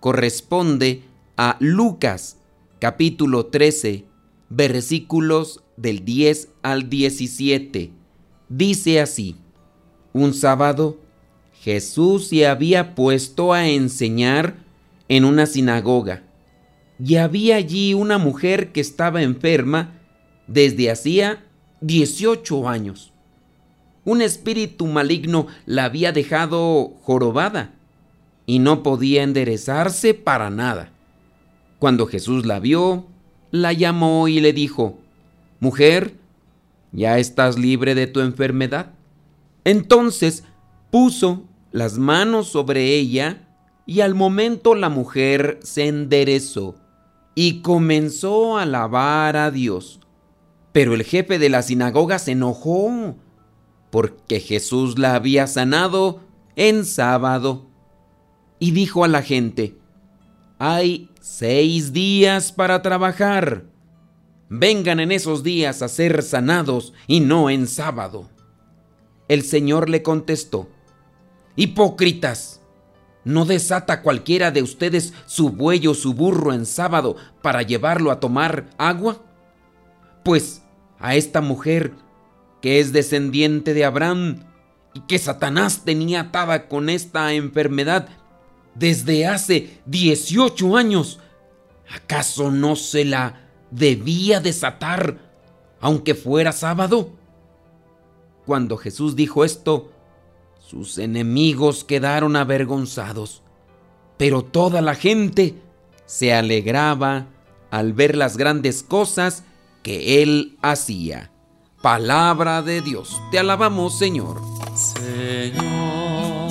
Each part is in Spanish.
corresponde a Lucas capítulo 13 versículos del 10 al 17. Dice así, un sábado Jesús se había puesto a enseñar en una sinagoga y había allí una mujer que estaba enferma desde hacía 18 años. Un espíritu maligno la había dejado jorobada y no podía enderezarse para nada. Cuando Jesús la vio, la llamó y le dijo, Mujer, ya estás libre de tu enfermedad. Entonces puso las manos sobre ella y al momento la mujer se enderezó y comenzó a alabar a Dios. Pero el jefe de la sinagoga se enojó porque Jesús la había sanado en sábado y dijo a la gente, hay seis días para trabajar. Vengan en esos días a ser sanados y no en sábado. El Señor le contestó, Hipócritas, ¿no desata cualquiera de ustedes su buey o su burro en sábado para llevarlo a tomar agua? Pues a esta mujer, que es descendiente de Abraham, y que Satanás tenía atada con esta enfermedad desde hace 18 años. ¿Acaso no se la debía desatar aunque fuera sábado? Cuando Jesús dijo esto, sus enemigos quedaron avergonzados, pero toda la gente se alegraba al ver las grandes cosas que él hacía. Palabra de Dios, te alabamos Señor. Señor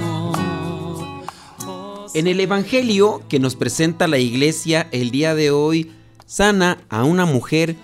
En el Evangelio que nos presenta la iglesia el día de hoy, sana a una mujer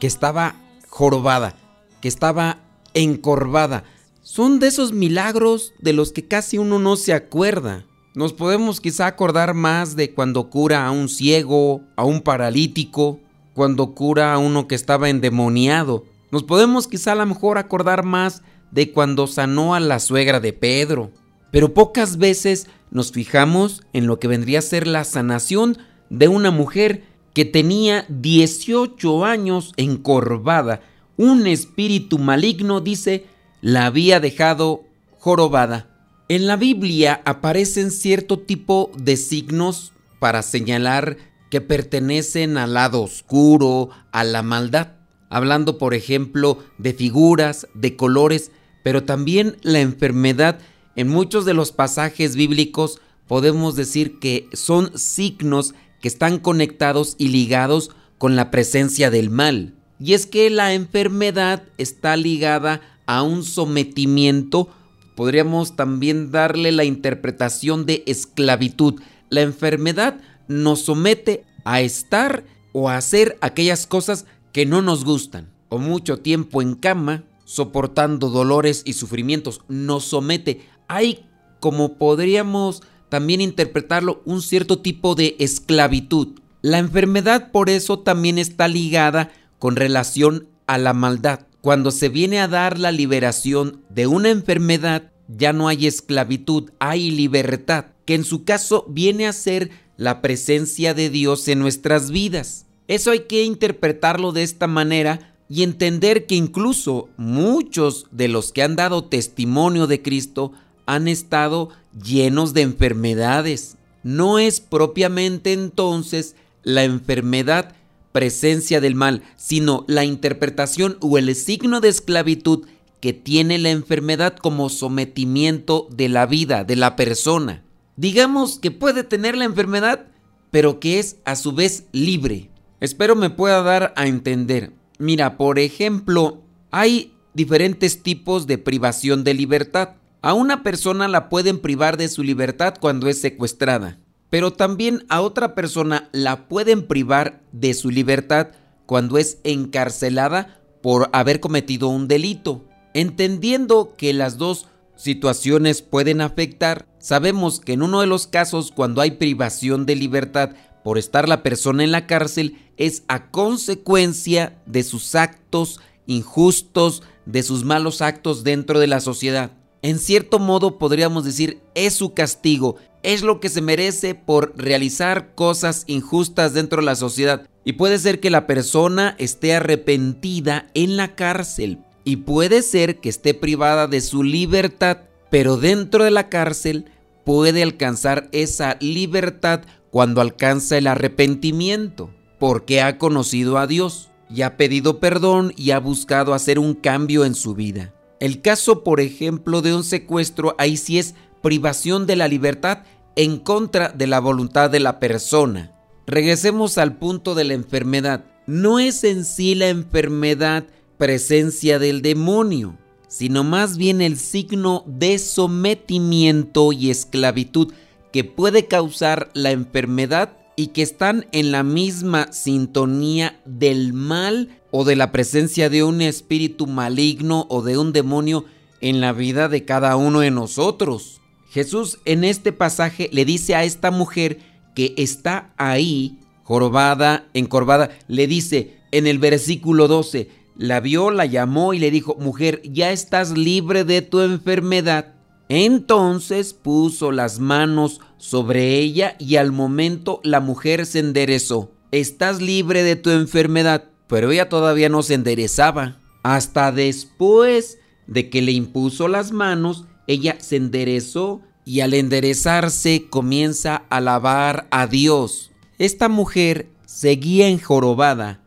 que estaba jorobada, que estaba encorvada. Son de esos milagros de los que casi uno no se acuerda. Nos podemos quizá acordar más de cuando cura a un ciego, a un paralítico, cuando cura a uno que estaba endemoniado. Nos podemos quizá a lo mejor acordar más de cuando sanó a la suegra de Pedro. Pero pocas veces nos fijamos en lo que vendría a ser la sanación de una mujer que tenía 18 años encorvada. Un espíritu maligno, dice, la había dejado jorobada. En la Biblia aparecen cierto tipo de signos para señalar que pertenecen al lado oscuro, a la maldad, hablando por ejemplo de figuras, de colores, pero también la enfermedad. En muchos de los pasajes bíblicos podemos decir que son signos que están conectados y ligados con la presencia del mal. Y es que la enfermedad está ligada a un sometimiento, podríamos también darle la interpretación de esclavitud. La enfermedad nos somete a estar o a hacer aquellas cosas que no nos gustan. O mucho tiempo en cama, soportando dolores y sufrimientos, nos somete. Hay, como podríamos también interpretarlo, un cierto tipo de esclavitud. La enfermedad por eso también está ligada con relación a la maldad. Cuando se viene a dar la liberación de una enfermedad, ya no hay esclavitud, hay libertad, que en su caso viene a ser la presencia de Dios en nuestras vidas. Eso hay que interpretarlo de esta manera y entender que incluso muchos de los que han dado testimonio de Cristo han estado llenos de enfermedades. No es propiamente entonces la enfermedad presencia del mal, sino la interpretación o el signo de esclavitud que tiene la enfermedad como sometimiento de la vida, de la persona. Digamos que puede tener la enfermedad, pero que es a su vez libre. Espero me pueda dar a entender. Mira, por ejemplo, hay diferentes tipos de privación de libertad. A una persona la pueden privar de su libertad cuando es secuestrada, pero también a otra persona la pueden privar de su libertad cuando es encarcelada por haber cometido un delito. Entendiendo que las dos situaciones pueden afectar, sabemos que en uno de los casos cuando hay privación de libertad por estar la persona en la cárcel es a consecuencia de sus actos injustos, de sus malos actos dentro de la sociedad. En cierto modo podríamos decir es su castigo, es lo que se merece por realizar cosas injustas dentro de la sociedad. Y puede ser que la persona esté arrepentida en la cárcel, y puede ser que esté privada de su libertad, pero dentro de la cárcel puede alcanzar esa libertad cuando alcanza el arrepentimiento, porque ha conocido a Dios y ha pedido perdón y ha buscado hacer un cambio en su vida. El caso, por ejemplo, de un secuestro, ahí sí es privación de la libertad en contra de la voluntad de la persona. Regresemos al punto de la enfermedad. No es en sí la enfermedad presencia del demonio, sino más bien el signo de sometimiento y esclavitud que puede causar la enfermedad y que están en la misma sintonía del mal o de la presencia de un espíritu maligno o de un demonio en la vida de cada uno de nosotros. Jesús en este pasaje le dice a esta mujer que está ahí, jorobada, encorvada, le dice en el versículo 12, la vio, la llamó y le dijo, mujer, ya estás libre de tu enfermedad. Entonces puso las manos sobre ella y al momento la mujer se enderezó. Estás libre de tu enfermedad, pero ella todavía no se enderezaba. Hasta después de que le impuso las manos, ella se enderezó y al enderezarse comienza a alabar a Dios. Esta mujer seguía enjorobada,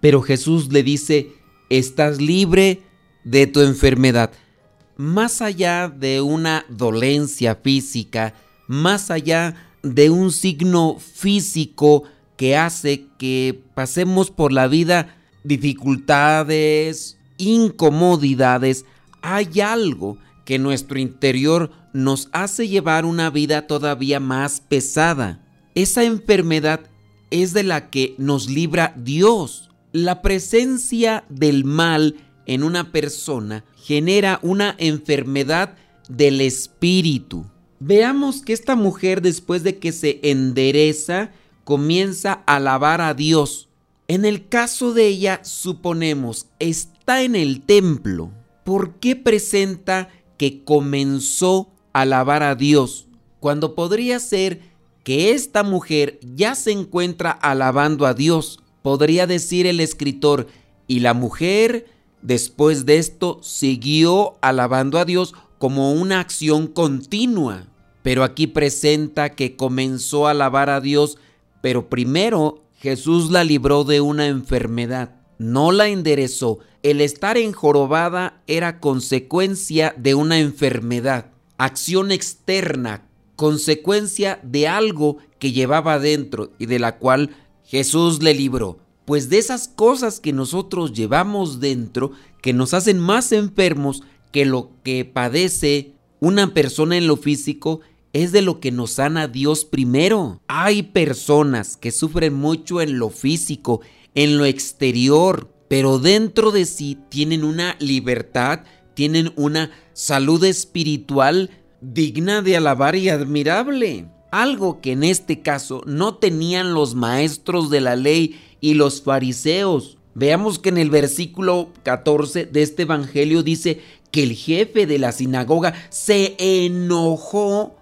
pero Jesús le dice, estás libre de tu enfermedad. Más allá de una dolencia física, más allá de un signo físico que hace que pasemos por la vida dificultades, incomodidades, hay algo que nuestro interior nos hace llevar una vida todavía más pesada. Esa enfermedad es de la que nos libra Dios. La presencia del mal en una persona genera una enfermedad del espíritu. Veamos que esta mujer después de que se endereza comienza a alabar a Dios. En el caso de ella, suponemos, está en el templo. ¿Por qué presenta que comenzó a alabar a Dios? Cuando podría ser que esta mujer ya se encuentra alabando a Dios podría decir el escritor, y la mujer después de esto siguió alabando a Dios como una acción continua. Pero aquí presenta que comenzó a alabar a Dios, pero primero Jesús la libró de una enfermedad, no la enderezó. El estar enjorobada era consecuencia de una enfermedad, acción externa, consecuencia de algo que llevaba dentro y de la cual Jesús le libró. Pues de esas cosas que nosotros llevamos dentro, que nos hacen más enfermos que lo que padece una persona en lo físico, es de lo que nos sana Dios primero. Hay personas que sufren mucho en lo físico, en lo exterior, pero dentro de sí tienen una libertad, tienen una salud espiritual digna de alabar y admirable. Algo que en este caso no tenían los maestros de la ley y los fariseos. Veamos que en el versículo 14 de este Evangelio dice que el jefe de la sinagoga se enojó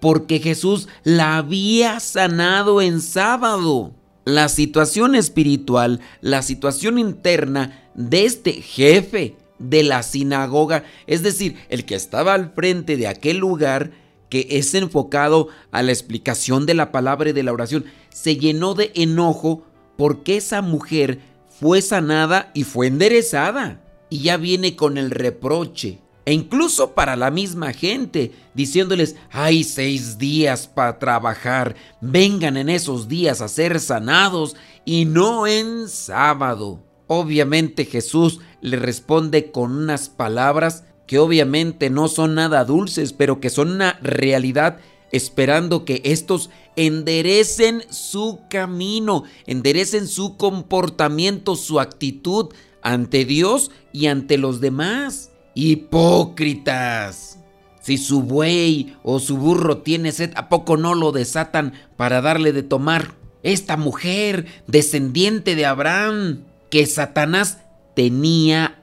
porque Jesús la había sanado en sábado. La situación espiritual, la situación interna de este jefe de la sinagoga, es decir, el que estaba al frente de aquel lugar que es enfocado a la explicación de la palabra y de la oración, se llenó de enojo porque esa mujer fue sanada y fue enderezada. Y ya viene con el reproche. E incluso para la misma gente, diciéndoles, hay seis días para trabajar, vengan en esos días a ser sanados y no en sábado. Obviamente Jesús le responde con unas palabras que obviamente no son nada dulces, pero que son una realidad esperando que estos enderecen su camino, enderecen su comportamiento, su actitud ante Dios y ante los demás. Hipócritas. Si su buey o su burro tiene sed, ¿a poco no lo desatan para darle de tomar? Esta mujer, descendiente de Abraham, que Satanás tenía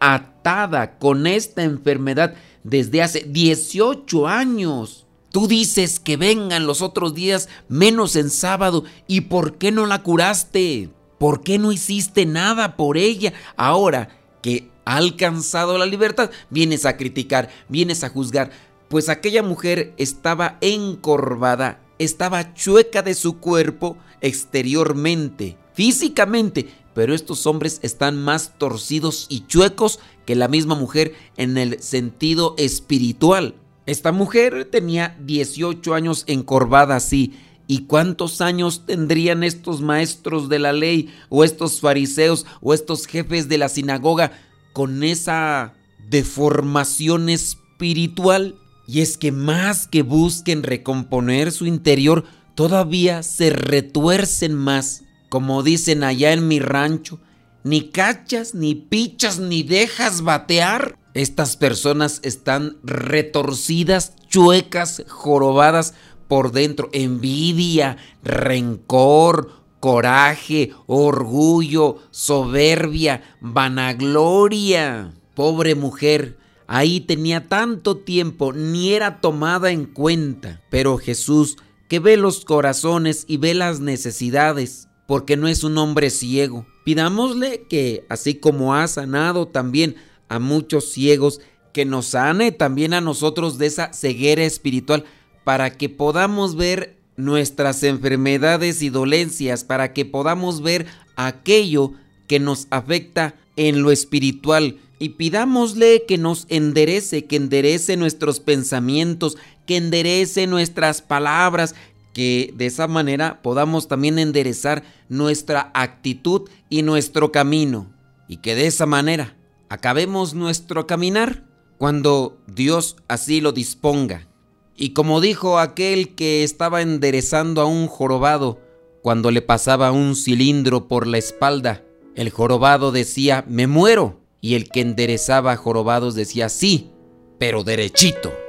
con esta enfermedad desde hace 18 años. Tú dices que vengan los otros días menos en sábado. ¿Y por qué no la curaste? ¿Por qué no hiciste nada por ella? Ahora que ha alcanzado la libertad, vienes a criticar, vienes a juzgar. Pues aquella mujer estaba encorvada, estaba chueca de su cuerpo exteriormente, físicamente, pero estos hombres están más torcidos y chuecos que la misma mujer en el sentido espiritual. Esta mujer tenía 18 años encorvada así. ¿Y cuántos años tendrían estos maestros de la ley o estos fariseos o estos jefes de la sinagoga con esa deformación espiritual? Y es que más que busquen recomponer su interior, todavía se retuercen más como dicen allá en mi rancho, ni cachas, ni pichas, ni dejas batear. Estas personas están retorcidas, chuecas, jorobadas por dentro. Envidia, rencor, coraje, orgullo, soberbia, vanagloria. Pobre mujer, ahí tenía tanto tiempo, ni era tomada en cuenta. Pero Jesús, que ve los corazones y ve las necesidades, porque no es un hombre ciego. Pidámosle que, así como ha sanado también a muchos ciegos, que nos sane también a nosotros de esa ceguera espiritual, para que podamos ver nuestras enfermedades y dolencias, para que podamos ver aquello que nos afecta en lo espiritual. Y pidámosle que nos enderece, que enderece nuestros pensamientos, que enderece nuestras palabras, que de esa manera podamos también enderezar nuestra actitud y nuestro camino. Y que de esa manera acabemos nuestro caminar cuando Dios así lo disponga. Y como dijo aquel que estaba enderezando a un jorobado cuando le pasaba un cilindro por la espalda, el jorobado decía, me muero. Y el que enderezaba jorobados decía, sí, pero derechito.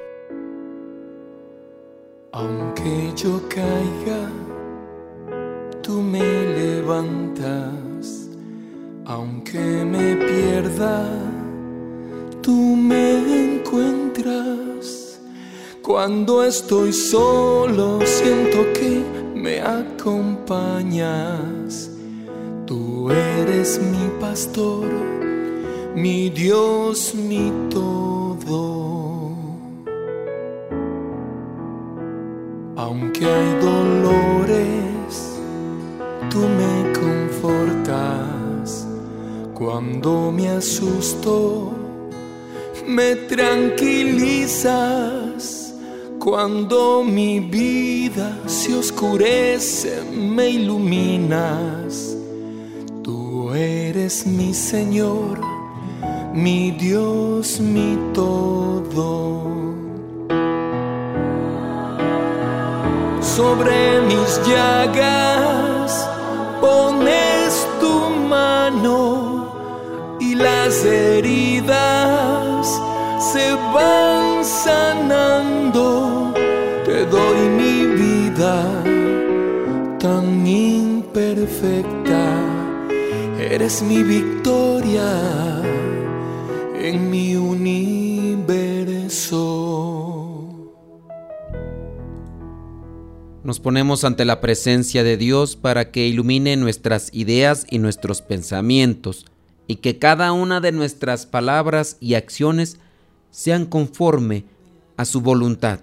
Aunque yo caiga, tú me levantas. Aunque me pierda, tú me encuentras. Cuando estoy solo, siento que me acompañas. Tú eres mi pastor, mi Dios, mi todo. Aunque hay dolores, tú me confortas. Cuando me asusto, me tranquilizas. Cuando mi vida se oscurece, me iluminas. Tú eres mi Señor, mi Dios, mi todo. sobre mis llagas, pones tu mano y las heridas se van sanando. Te doy mi vida tan imperfecta, eres mi victoria. Nos ponemos ante la presencia de Dios para que ilumine nuestras ideas y nuestros pensamientos y que cada una de nuestras palabras y acciones sean conforme a su voluntad,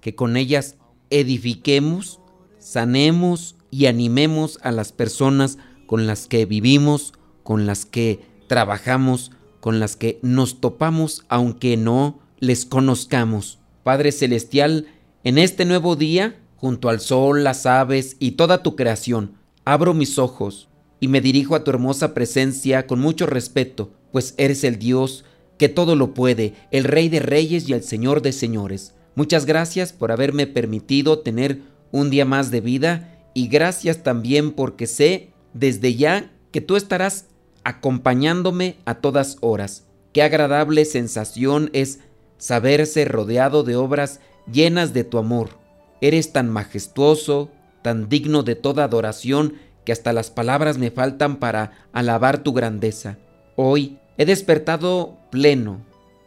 que con ellas edifiquemos, sanemos y animemos a las personas con las que vivimos, con las que trabajamos, con las que nos topamos aunque no les conozcamos. Padre Celestial, en este nuevo día, junto al sol, las aves y toda tu creación, abro mis ojos y me dirijo a tu hermosa presencia con mucho respeto, pues eres el Dios que todo lo puede, el Rey de Reyes y el Señor de Señores. Muchas gracias por haberme permitido tener un día más de vida y gracias también porque sé desde ya que tú estarás acompañándome a todas horas. Qué agradable sensación es saberse rodeado de obras llenas de tu amor. Eres tan majestuoso, tan digno de toda adoración, que hasta las palabras me faltan para alabar tu grandeza. Hoy he despertado pleno,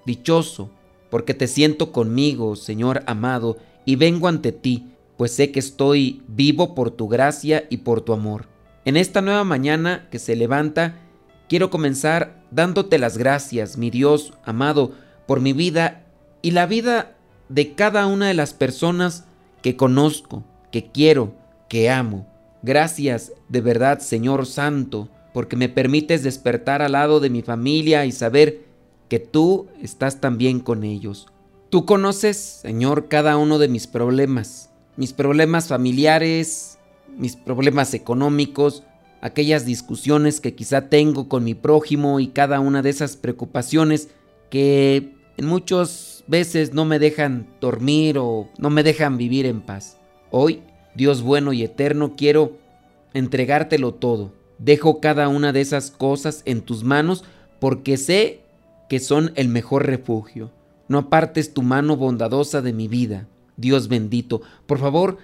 dichoso, porque te siento conmigo, Señor amado, y vengo ante ti, pues sé que estoy vivo por tu gracia y por tu amor. En esta nueva mañana que se levanta, quiero comenzar dándote las gracias, mi Dios amado, por mi vida y la vida de cada una de las personas que conozco, que quiero, que amo. Gracias de verdad, Señor Santo, porque me permites despertar al lado de mi familia y saber que tú estás también con ellos. Tú conoces, Señor, cada uno de mis problemas, mis problemas familiares, mis problemas económicos, aquellas discusiones que quizá tengo con mi prójimo y cada una de esas preocupaciones que en muchas veces no me dejan dormir o no me dejan vivir en paz. Hoy, Dios bueno y eterno, quiero entregártelo todo. Dejo cada una de esas cosas en tus manos porque sé que son el mejor refugio. No apartes tu mano bondadosa de mi vida. Dios bendito, por favor,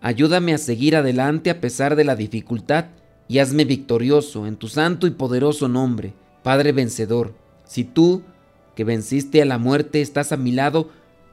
ayúdame a seguir adelante a pesar de la dificultad y hazme victorioso en tu santo y poderoso nombre. Padre vencedor, si tú, que venciste a la muerte, estás a mi lado,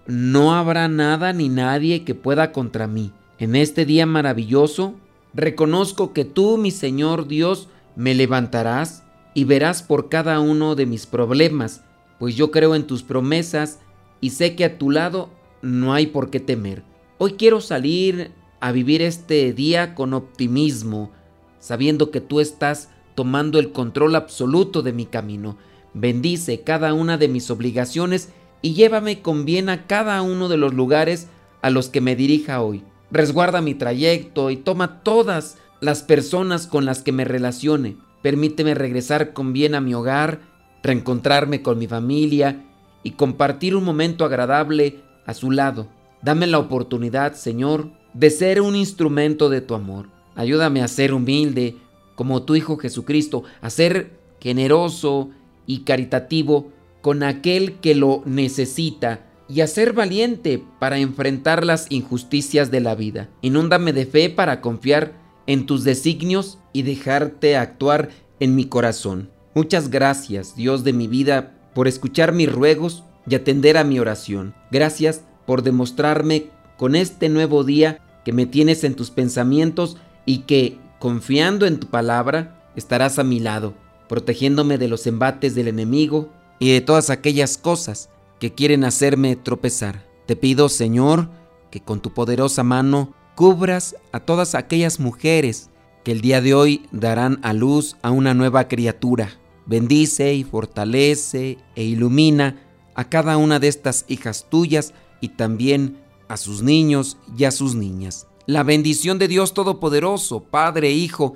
no habrá nada ni nadie que pueda contra mí. En este día maravilloso, reconozco que tú, mi Señor Dios, me levantarás y verás por cada uno de mis problemas, pues yo creo en tus promesas y sé que a tu lado no hay por qué temer. Hoy quiero salir a vivir este día con optimismo, sabiendo que tú estás tomando el control absoluto de mi camino. Bendice cada una de mis obligaciones y llévame con bien a cada uno de los lugares a los que me dirija hoy. Resguarda mi trayecto y toma todas las personas con las que me relacione. Permíteme regresar con bien a mi hogar, reencontrarme con mi familia y compartir un momento agradable a su lado. Dame la oportunidad, Señor, de ser un instrumento de tu amor. Ayúdame a ser humilde como tu Hijo Jesucristo, a ser generoso y caritativo con aquel que lo necesita y a ser valiente para enfrentar las injusticias de la vida. Inúndame de fe para confiar en tus designios y dejarte actuar en mi corazón. Muchas gracias, Dios de mi vida, por escuchar mis ruegos y atender a mi oración. Gracias por demostrarme con este nuevo día que me tienes en tus pensamientos y que, confiando en tu palabra, estarás a mi lado, protegiéndome de los embates del enemigo y de todas aquellas cosas que quieren hacerme tropezar. Te pido, Señor, que con tu poderosa mano cubras a todas aquellas mujeres que el día de hoy darán a luz a una nueva criatura. Bendice y fortalece e ilumina a cada una de estas hijas tuyas y también a sus niños y a sus niñas. La bendición de Dios Todopoderoso, Padre, Hijo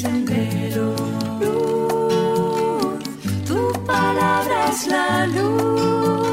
sendero. Luz, tu palabra es la luz